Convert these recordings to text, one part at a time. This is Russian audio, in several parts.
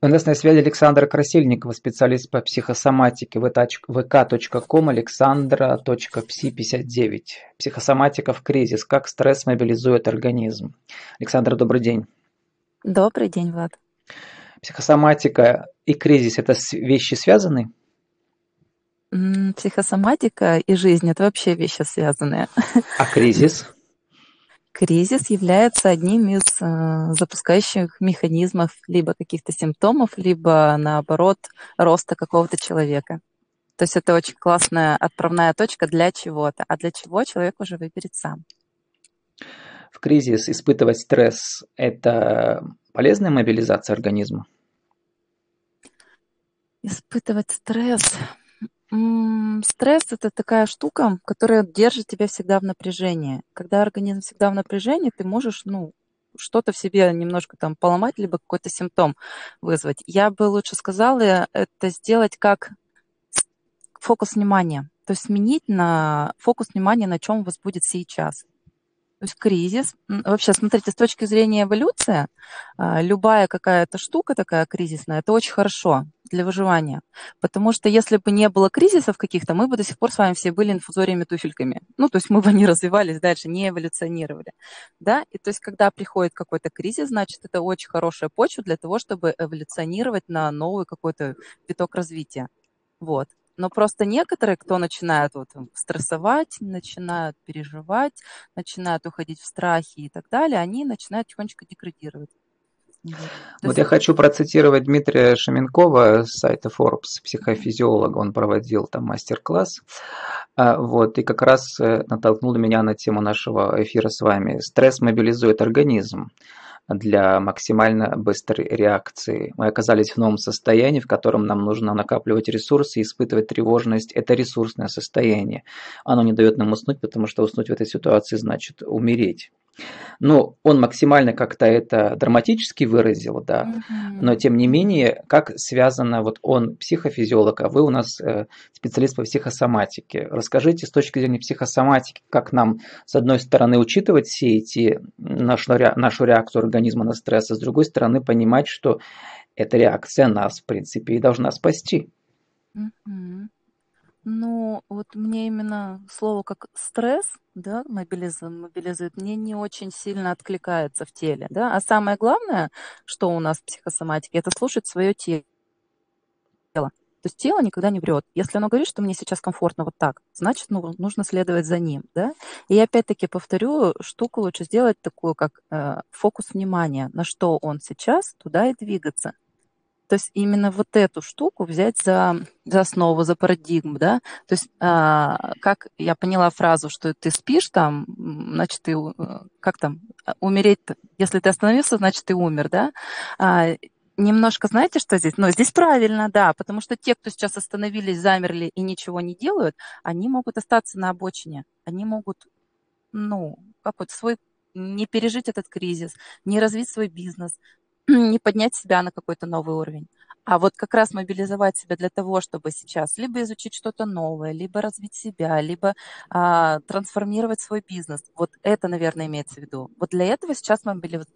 У нас на связи Александра Красильникова, специалист по психосоматике vk.com alexandra.psi59. Психосоматика в кризис. Как стресс мобилизует организм. Александра, добрый день. Добрый день, Влад. Психосоматика и кризис – это вещи связаны? Психосоматика и жизнь – это вообще вещи связанные. А кризис? Кризис является одним из э, запускающих механизмов либо каких-то симптомов, либо наоборот роста какого-то человека. То есть это очень классная отправная точка для чего-то, а для чего человек уже выберет сам. В кризис испытывать стресс – это полезная мобилизация организма? Испытывать стресс Стресс – это такая штука, которая держит тебя всегда в напряжении. Когда организм всегда в напряжении, ты можешь, ну, что-то в себе немножко там поломать, либо какой-то симптом вызвать. Я бы лучше сказала это сделать как фокус внимания. То есть сменить на фокус внимания, на чем у вас будет сейчас. То есть кризис. Вообще, смотрите, с точки зрения эволюции, а, любая какая-то штука такая кризисная, это очень хорошо для выживания. Потому что если бы не было кризисов каких-то, мы бы до сих пор с вами все были инфузориями-туфельками. Ну, то есть мы бы не развивались дальше, не эволюционировали. Да? И то есть когда приходит какой-то кризис, значит, это очень хорошая почва для того, чтобы эволюционировать на новый какой-то виток развития. Вот. Но просто некоторые, кто начинают вот стрессовать, начинают переживать, начинают уходить в страхи и так далее, они начинают тихонечко деградировать. Вот, вот я хочу процитировать Дмитрия Шаменкова с сайта Forbes, психофизиолога, он проводил там мастер-класс, а, вот, и как раз э, натолкнул меня на тему нашего эфира с вами. Стресс мобилизует организм для максимально быстрой реакции. Мы оказались в новом состоянии, в котором нам нужно накапливать ресурсы и испытывать тревожность. Это ресурсное состояние. Оно не дает нам уснуть, потому что уснуть в этой ситуации значит умереть. Ну, он максимально как-то это драматически выразил, да, mm-hmm. но тем не менее, как связано, вот он психофизиолог, а вы у нас э, специалист по психосоматике. Расскажите с точки зрения психосоматики, как нам, с одной стороны, учитывать все эти, нашу, нашу реакцию организма на стресс, а с другой стороны, понимать, что эта реакция нас, в принципе, и должна спасти. Mm-hmm. Ну, вот мне именно слово как стресс, да, мобилизует, мобилизует, мне не очень сильно откликается в теле, да. А самое главное, что у нас в психосоматике, это слушать свое тело. То есть тело никогда не врет. Если оно говорит, что мне сейчас комфортно вот так, значит, ну, нужно следовать за ним, да. И опять-таки повторю, штуку лучше сделать такую, как э, фокус внимания, на что он сейчас, туда и двигаться. То есть именно вот эту штуку взять за, за основу, за парадигму, да. То есть а, как я поняла фразу, что ты спишь там, значит, ты, э, как там, а, умереть, если ты остановился, значит, ты умер, да. А, немножко знаете, что здесь? Ну, здесь правильно, да, потому что те, кто сейчас остановились, замерли и ничего не делают, они могут остаться на обочине, они могут, ну, как вот свой не пережить этот кризис, не развить свой бизнес, не поднять себя на какой-то новый уровень. А вот как раз мобилизовать себя для того, чтобы сейчас либо изучить что-то новое, либо развить себя, либо а, трансформировать свой бизнес. Вот это, наверное, имеется в виду. Вот для этого сейчас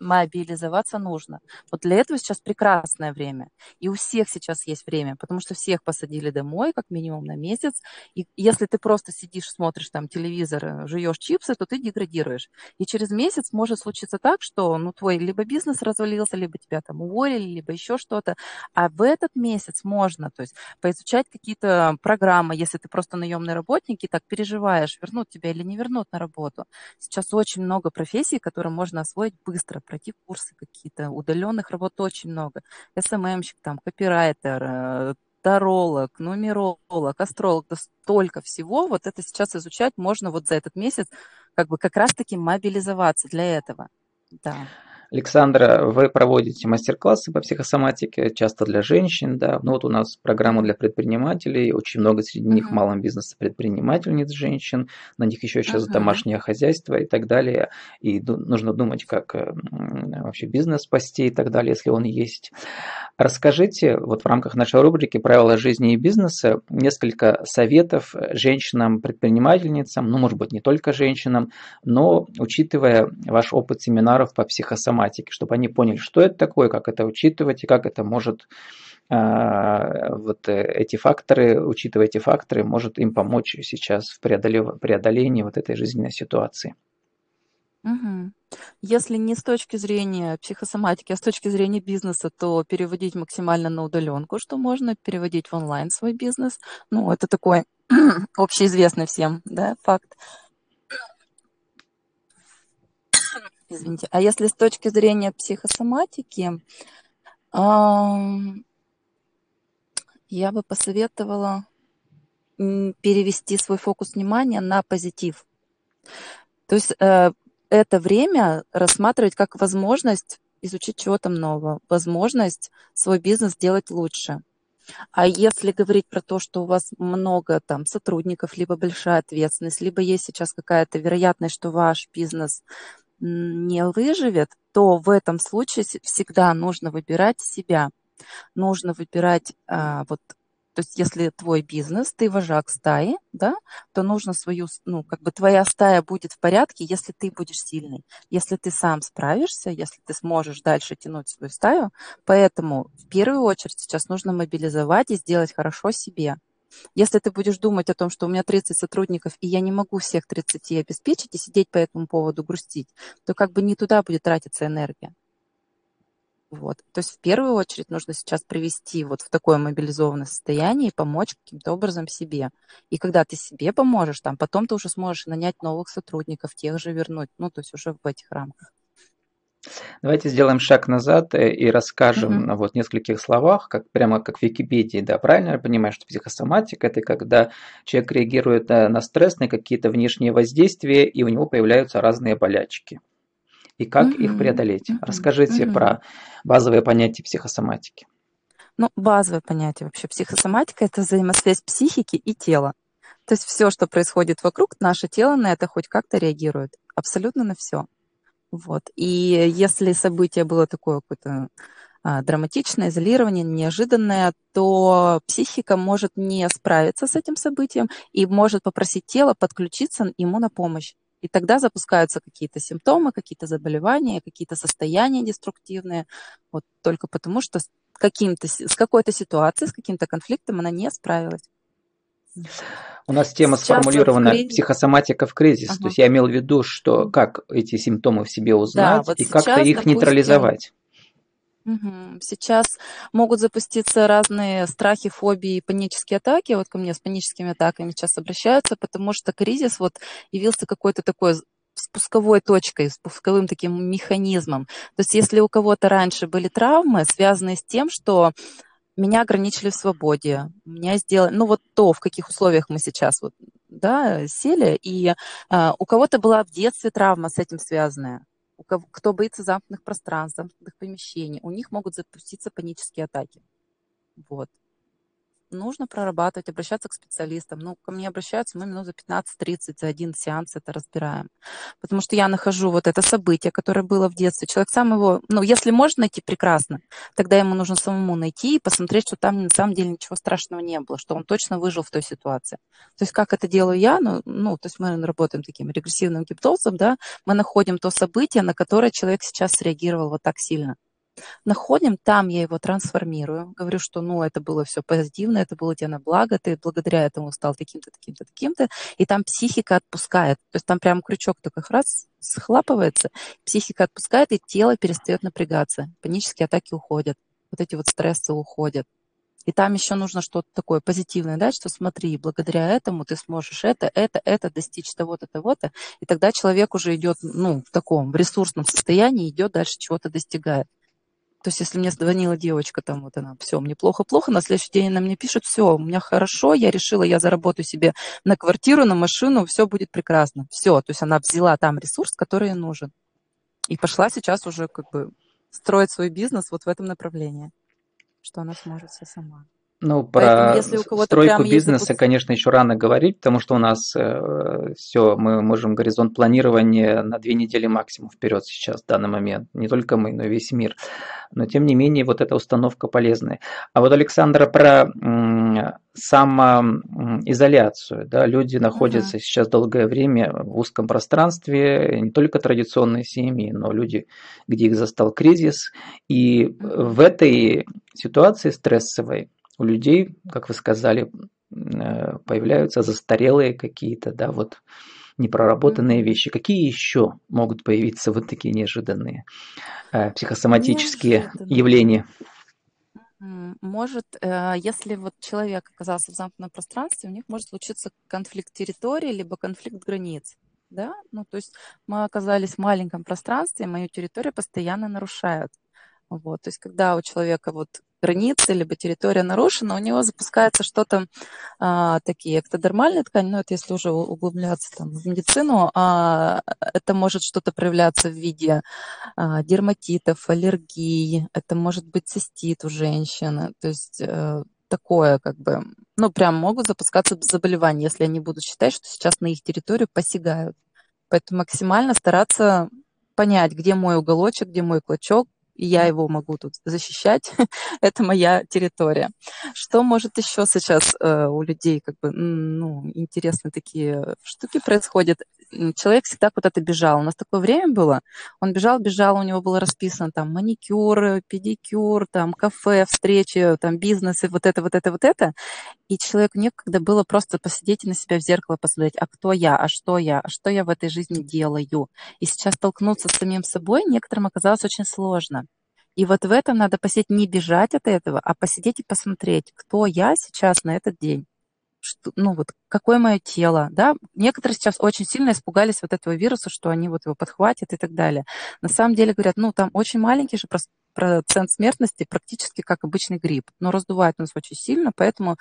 мобилизоваться нужно. Вот для этого сейчас прекрасное время. И у всех сейчас есть время, потому что всех посадили домой, как минимум на месяц. И если ты просто сидишь, смотришь там телевизор, э, жуешь чипсы, то ты деградируешь. И через месяц может случиться так, что ну, твой либо бизнес развалился, либо тебя там уволили, либо еще что-то. А в этот месяц можно, то есть поизучать какие-то программы, если ты просто наемный работник и так переживаешь, вернут тебя или не вернут на работу. Сейчас очень много профессий, которые можно освоить быстро, пройти курсы какие-то, удаленных работ очень много. СММщик, там, копирайтер, э, таролог, нумеролог, астролог, да столько всего. Вот это сейчас изучать можно вот за этот месяц, как бы как раз-таки мобилизоваться для этого. Да. Александра, вы проводите мастер-классы по психосоматике, часто для женщин, да. Ну вот у нас программа для предпринимателей, очень много среди них в малом бизнесе предпринимательниц женщин, на них еще сейчас домашнее хозяйство и так далее. И нужно думать, как вообще бизнес спасти и так далее, если он есть. Расскажите вот в рамках нашей рубрики «Правила жизни и бизнеса» несколько советов женщинам-предпринимательницам, ну, может быть, не только женщинам, но учитывая ваш опыт семинаров по психосоматике, чтобы они поняли, что это такое, как это учитывать и как это может а, вот эти факторы, учитывая эти факторы, может им помочь сейчас в преодолении вот этой жизненной ситуации. Угу. Если не с точки зрения психосоматики, а с точки зрения бизнеса, то переводить максимально на удаленку, что можно переводить в онлайн свой бизнес. Ну, это такой общеизвестный всем да, факт. Извините. А если с точки зрения психосоматики, я бы посоветовала перевести свой фокус внимания на позитив. То есть э, это время рассматривать как возможность изучить чего-то нового, возможность свой бизнес сделать лучше. А если говорить про то, что у вас много там сотрудников, либо большая ответственность, либо есть сейчас какая-то вероятность, что ваш бизнес не выживет, то в этом случае всегда нужно выбирать себя. Нужно выбирать а, вот то есть если твой бизнес, ты вожак стаи, да, то нужно свою, ну, как бы твоя стая будет в порядке, если ты будешь сильный, если ты сам справишься, если ты сможешь дальше тянуть свою стаю. Поэтому в первую очередь сейчас нужно мобилизовать и сделать хорошо себе. Если ты будешь думать о том, что у меня 30 сотрудников, и я не могу всех 30 обеспечить, и сидеть по этому поводу грустить, то как бы не туда будет тратиться энергия. Вот. То есть в первую очередь нужно сейчас привести вот в такое мобилизованное состояние и помочь каким-то образом себе. И когда ты себе поможешь, там, потом ты уже сможешь нанять новых сотрудников, тех же вернуть, ну, то есть уже в этих рамках. Давайте сделаем шаг назад э, и расскажем mm-hmm. вот в нескольких словах, как прямо как в Википедии, да, правильно я понимаю, что психосоматика это когда человек реагирует э, на стресс, на какие-то внешние воздействия, и у него появляются разные болячки и как mm-hmm. их преодолеть. Mm-hmm. Расскажите mm-hmm. про базовые понятия психосоматики. Ну, базовое понятие вообще психосоматика – это взаимосвязь психики и тела. То есть все, что происходит вокруг, наше тело на это хоть как-то реагирует. Абсолютно на все. Вот. И если событие было такое какое-то а, драматичное, изолирование, неожиданное, то психика может не справиться с этим событием и может попросить тело подключиться ему на помощь. И тогда запускаются какие-то симптомы, какие-то заболевания, какие-то состояния деструктивные, вот только потому, что с, с какой-то ситуацией, с каким-то конфликтом она не справилась. У нас тема Сейчас сформулирована в кризис... психосоматика в кризис. Ага. То есть я имел в виду, что как эти симптомы в себе узнать да, вот и как-то их допустим, нейтрализовать. Сейчас могут запуститься разные страхи, фобии, панические атаки. Вот ко мне с паническими атаками сейчас обращаются, потому что кризис вот явился какой-то такой спусковой точкой, спусковым таким механизмом. То есть если у кого-то раньше были травмы, связанные с тем, что меня ограничили в свободе, меня сделали, ну вот то, в каких условиях мы сейчас вот, да, сели, и а, у кого-то была в детстве травма с этим связанная у кого, кто боится замкнутых пространств, замкнутых помещений, у них могут запуститься панические атаки. Вот нужно прорабатывать, обращаться к специалистам. Ну, ко мне обращаются, мы минут за 15-30, за один сеанс это разбираем. Потому что я нахожу вот это событие, которое было в детстве. Человек сам его, ну, если можно найти, прекрасно. Тогда ему нужно самому найти и посмотреть, что там на самом деле ничего страшного не было, что он точно выжил в той ситуации. То есть как это делаю я? Ну, ну то есть мы работаем таким регрессивным гипнозом, да, мы находим то событие, на которое человек сейчас среагировал вот так сильно. Находим, там я его трансформирую, говорю, что ну это было все позитивно, это было тебе на благо, ты благодаря этому стал таким-то, таким-то, таким-то, и там психика отпускает. То есть там прям крючок такой раз схлапывается, психика отпускает, и тело перестает напрягаться, панические атаки уходят, вот эти вот стрессы уходят. И там еще нужно что-то такое позитивное дать, что смотри, благодаря этому ты сможешь это, это, это достичь того-то, того-то. И тогда человек уже идет, ну, в таком в ресурсном состоянии, идет дальше чего-то достигает. То есть, если мне звонила девочка, там вот она, все, мне плохо-плохо, на следующий день она мне пишет, все, у меня хорошо, я решила, я заработаю себе на квартиру, на машину, все будет прекрасно. Все, то есть она взяла там ресурс, который ей нужен. И пошла сейчас уже как бы строить свой бизнес вот в этом направлении, что она сможет все сама. Ну, про если у стройку бизнеса, запуск... конечно, еще рано говорить, потому что у нас э, все, мы можем горизонт планирования на две недели максимум вперед сейчас, в данный момент. Не только мы, но и весь мир. Но, тем не менее, вот эта установка полезная. А вот, Александра, про м, самоизоляцию. Да, люди находятся uh-huh. сейчас долгое время в узком пространстве, не только традиционные семьи, но люди, где их застал кризис. И uh-huh. в этой ситуации стрессовой у людей, как вы сказали, э, появляются застарелые какие-то, да, вот непроработанные вещи. Какие еще могут появиться вот такие неожиданные э, психосоматические Неожиданно. явления? Может, э, если вот человек оказался в замкнутом пространстве, у них может случиться конфликт территории, либо конфликт границ. Да? Ну, то есть мы оказались в маленьком пространстве, мою территорию постоянно нарушают. Вот, то есть когда у человека вот границы, либо территория нарушена, у него запускается что-то а, такие эктодермальные ткани, ну это если уже углубляться там, в медицину, а, это может что-то проявляться в виде а, дерматитов, аллергий, это может быть цистит у женщины, то есть а, такое как бы, ну прям могут запускаться заболевания, если они будут считать, что сейчас на их территорию посягают. Поэтому максимально стараться понять, где мой уголочек, где мой клочок, и я его могу тут защищать, это моя территория. Что может еще сейчас э, у людей, как бы, ну, интересные такие штуки происходят? Человек всегда куда-то бежал. У нас такое время было, он бежал, бежал, у него было расписано там маникюр, педикюр, там кафе, встречи, там бизнесы, вот это, вот это, вот это. И человеку некогда было просто посидеть и на себя в зеркало посмотреть, а кто я, а что я, а что я в этой жизни делаю. И сейчас столкнуться с самим собой некоторым оказалось очень сложно. И вот в этом надо посидеть, не бежать от этого, а посидеть и посмотреть, кто я сейчас на этот день. Что, ну вот, какое мое тело, да? Некоторые сейчас очень сильно испугались вот этого вируса, что они вот его подхватят и так далее. На самом деле говорят, ну там очень маленький же процент смертности, практически как обычный грипп, но раздувает нас очень сильно, поэтому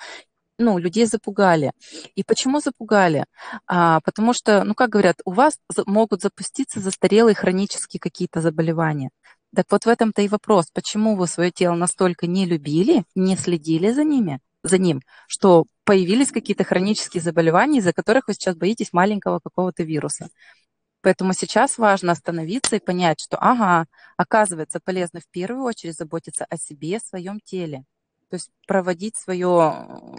ну, людей запугали. И почему запугали? А, потому что, ну, как говорят, у вас могут запуститься застарелые хронические какие-то заболевания. Так вот в этом-то и вопрос, почему вы свое тело настолько не любили, не следили за ними, за ним, что появились какие-то хронические заболевания, из-за которых вы сейчас боитесь маленького какого-то вируса. Поэтому сейчас важно остановиться и понять, что, ага, оказывается, полезно в первую очередь заботиться о себе, о своем теле. То есть проводить свое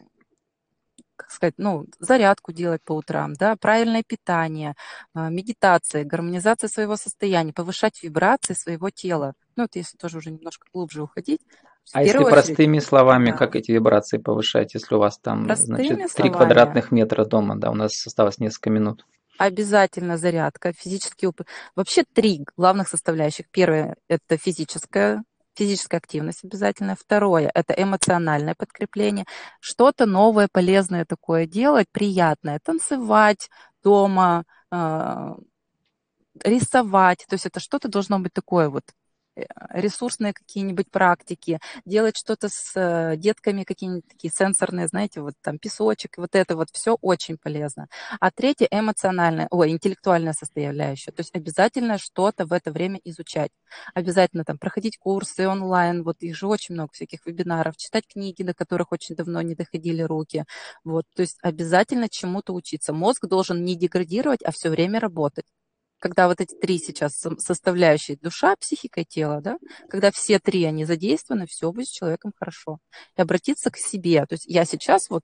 как сказать, ну, зарядку делать по утрам, да, правильное питание, а, медитация, гармонизация своего состояния, повышать вибрации своего тела. Ну, это если тоже уже немножко глубже уходить. А если очередь, простыми словами, да. как эти вибрации повышать, если у вас там, простыми значит, 3 квадратных метра дома, да, у нас осталось несколько минут. Обязательно зарядка, физический опыт. Вообще три главных составляющих. Первое – это физическая физическая активность обязательно. Второе – это эмоциональное подкрепление. Что-то новое, полезное такое делать, приятное. Танцевать дома, э, рисовать. То есть это что-то должно быть такое вот ресурсные какие-нибудь практики, делать что-то с э, детками, какие-нибудь такие сенсорные, знаете, вот там песочек, вот это вот все очень полезно. А третье эмоциональное, ой, интеллектуальная составляющая. То есть обязательно что-то в это время изучать. Обязательно там проходить курсы онлайн, вот их же очень много всяких вебинаров, читать книги, до которых очень давно не доходили руки. Вот, то есть обязательно чему-то учиться. Мозг должен не деградировать, а все время работать когда вот эти три сейчас составляющие, душа, психика и тело, да, когда все три, они задействованы, все будет с человеком хорошо. И обратиться к себе. То есть я сейчас вот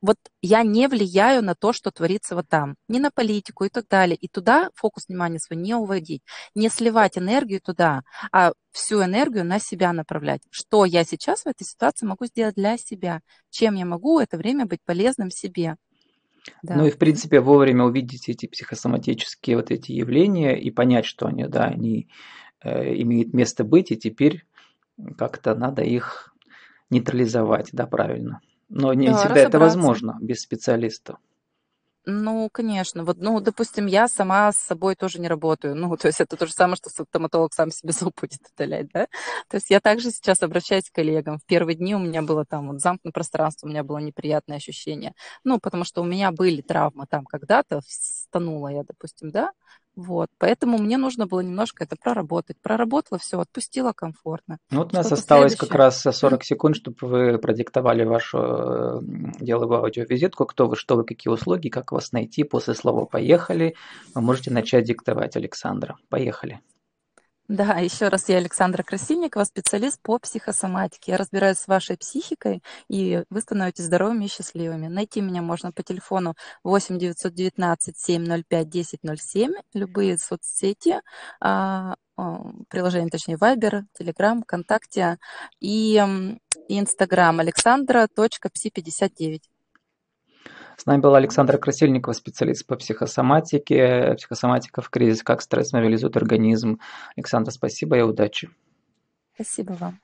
вот я не влияю на то, что творится вот там, не на политику и так далее. И туда фокус внимания свой не уводить, не сливать энергию туда, а всю энергию на себя направлять. Что я сейчас в этой ситуации могу сделать для себя? Чем я могу это время быть полезным себе? Да. Ну и, в принципе, вовремя увидеть эти психосоматические вот эти явления и понять, что они, да, они э, имеют место быть, и теперь как-то надо их нейтрализовать, да, правильно. Но не да, всегда это возможно без специалиста. Ну, конечно. Вот, ну, допустим, я сама с собой тоже не работаю. Ну, то есть это то же самое, что стоматолог сам себе зуб будет удалять, да? То есть я также сейчас обращаюсь к коллегам. В первые дни у меня было там вот замкнутое пространство, у меня было неприятное ощущение. Ну, потому что у меня были травмы там когда-то, станула я, допустим, да? Вот, поэтому мне нужно было немножко это проработать. Проработала, все, отпустила комфортно. Ну, вот у нас осталось следующее... как раз 40 секунд, чтобы вы продиктовали вашу э, деловую аудиовизитку, кто вы, что вы, какие услуги, как вас найти. После слова «поехали» вы можете начать диктовать, Александра. Поехали. Да, еще раз, я Александра Красильникова, специалист по психосоматике. Я разбираюсь с вашей психикой, и вы становитесь здоровыми и счастливыми. Найти меня можно по телефону 8 919 705 1007, любые соцсети, а, а, приложение, точнее, Viber, Telegram, ВКонтакте и Инстаграм александра.пси59. С нами была Александра Красильникова, специалист по психосоматике, психосоматика в кризис, как стресс мобилизует организм. Александра, спасибо и удачи. Спасибо вам.